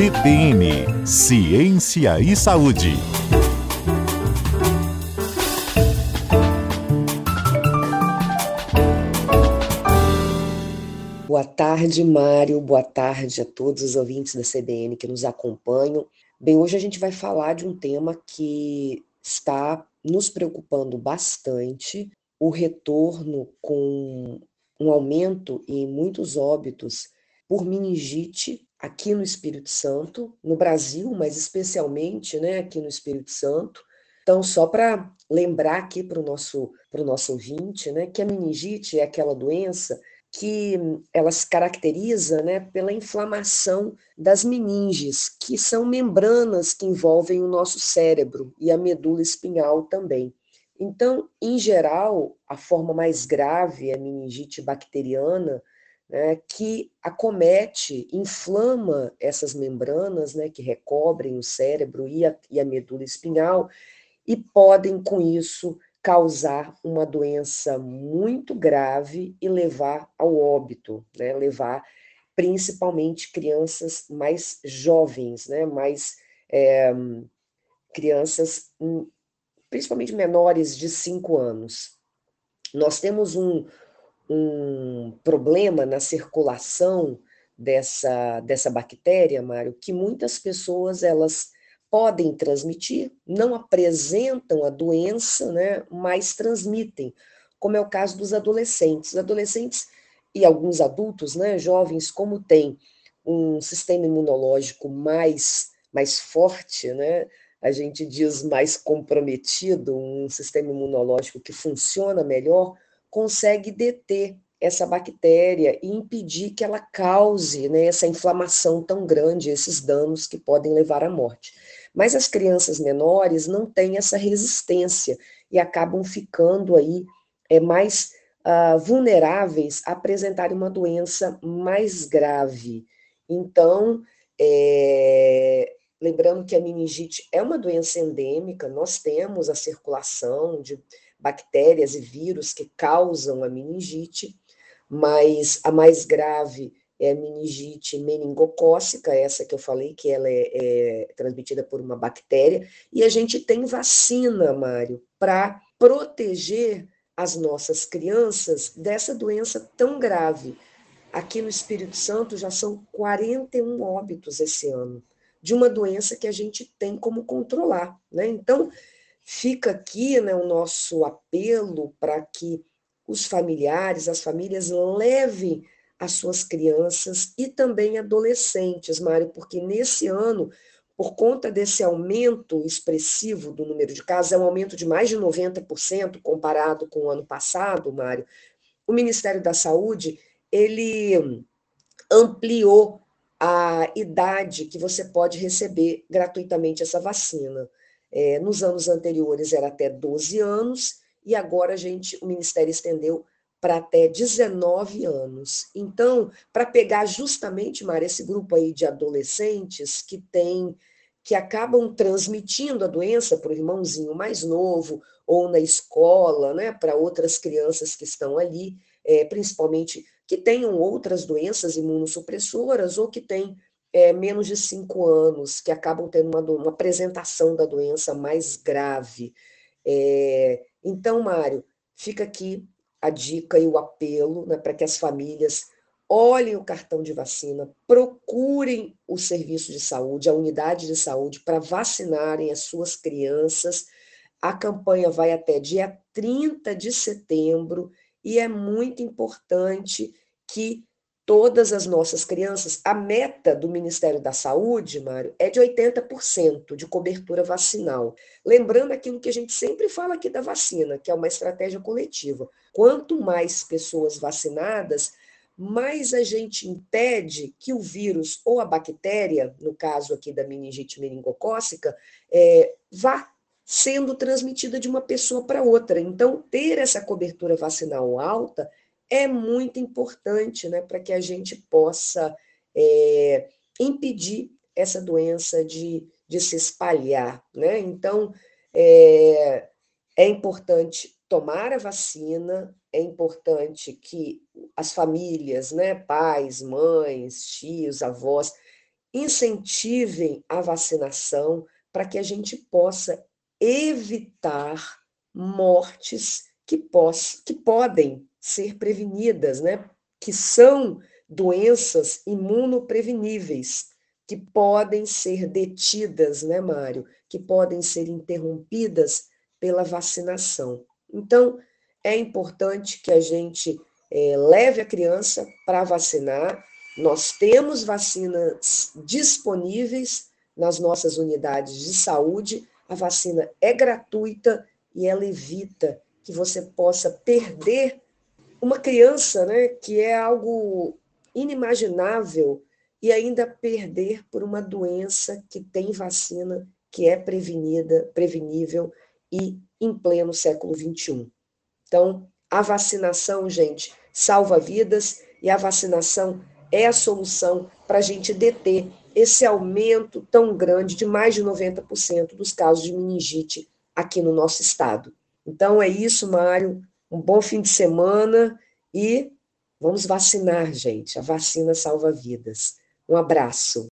CBN Ciência e Saúde. Boa tarde, Mário. Boa tarde a todos os ouvintes da CBN que nos acompanham. Bem, hoje a gente vai falar de um tema que está nos preocupando bastante, o retorno com um aumento em muitos óbitos por meningite aqui no Espírito Santo, no Brasil, mas especialmente né, aqui no Espírito Santo. Então, só para lembrar aqui para o nosso, nosso ouvinte, né, que a meningite é aquela doença que ela se caracteriza né, pela inflamação das meninges, que são membranas que envolvem o nosso cérebro e a medula espinhal também. Então, em geral, a forma mais grave é a meningite bacteriana, né, que acomete, inflama essas membranas né, que recobrem o cérebro e a, e a medula espinhal e podem, com isso, causar uma doença muito grave e levar ao óbito, né, levar principalmente crianças mais jovens, né, mais é, crianças, hum, principalmente menores de 5 anos. Nós temos um, um problema na circulação dessa, dessa bactéria, Mário, que muitas pessoas elas podem transmitir, não apresentam a doença, né, mas transmitem, como é o caso dos adolescentes. Os adolescentes e alguns adultos, né, jovens, como têm um sistema imunológico mais, mais forte, né, a gente diz mais comprometido, um sistema imunológico que funciona melhor, consegue deter essa bactéria e impedir que ela cause né, essa inflamação tão grande, esses danos que podem levar à morte. Mas as crianças menores não têm essa resistência e acabam ficando aí é, mais uh, vulneráveis a apresentarem uma doença mais grave. Então, é, lembrando que a meningite é uma doença endêmica, nós temos a circulação de bactérias e vírus que causam a meningite, mas a mais grave é a meningite meningocócica, essa que eu falei, que ela é, é transmitida por uma bactéria, e a gente tem vacina, Mário, para proteger as nossas crianças dessa doença tão grave. Aqui no Espírito Santo já são 41 óbitos esse ano, de uma doença que a gente tem como controlar, né? Então, Fica aqui né, o nosso apelo para que os familiares, as famílias levem as suas crianças e também adolescentes, Mário, porque nesse ano, por conta desse aumento expressivo do número de casos, é um aumento de mais de 90% comparado com o ano passado, Mário, o Ministério da Saúde, ele ampliou a idade que você pode receber gratuitamente essa vacina. É, nos anos anteriores era até 12 anos, e agora a gente, o Ministério estendeu para até 19 anos. Então, para pegar justamente, Mara, esse grupo aí de adolescentes que tem que acabam transmitindo a doença para o irmãozinho mais novo ou na escola, né, para outras crianças que estão ali, é, principalmente que tenham outras doenças imunossupressoras ou que têm é, menos de cinco anos, que acabam tendo uma, uma apresentação da doença mais grave. É, então, Mário, fica aqui a dica e o apelo né, para que as famílias olhem o cartão de vacina, procurem o serviço de saúde, a unidade de saúde, para vacinarem as suas crianças. A campanha vai até dia 30 de setembro e é muito importante que todas as nossas crianças, a meta do Ministério da Saúde, Mário, é de 80% de cobertura vacinal. Lembrando aquilo que a gente sempre fala aqui da vacina, que é uma estratégia coletiva. Quanto mais pessoas vacinadas, mais a gente impede que o vírus ou a bactéria, no caso aqui da meningite meningocócica, é, vá sendo transmitida de uma pessoa para outra. Então, ter essa cobertura vacinal alta é muito importante né, para que a gente possa é, impedir essa doença de, de se espalhar. Né? Então, é, é importante tomar a vacina, é importante que as famílias, né, pais, mães, tios, avós, incentivem a vacinação para que a gente possa evitar mortes que, poss que podem ser prevenidas, né? que são doenças imunopreveníveis, que podem ser detidas, né, Mário? Que podem ser interrompidas pela vacinação. Então, é importante que a gente é, leve a criança para vacinar. Nós temos vacinas disponíveis nas nossas unidades de saúde. A vacina é gratuita e ela evita que você possa perder uma criança, né, que é algo inimaginável e ainda perder por uma doença que tem vacina, que é prevenida, prevenível e em pleno século XXI. Então, a vacinação, gente, salva vidas e a vacinação é a solução para a gente deter esse aumento tão grande de mais de 90% dos casos de meningite aqui no nosso estado. Então é isso, Mário. Um bom fim de semana e vamos vacinar, gente. A vacina salva vidas. Um abraço.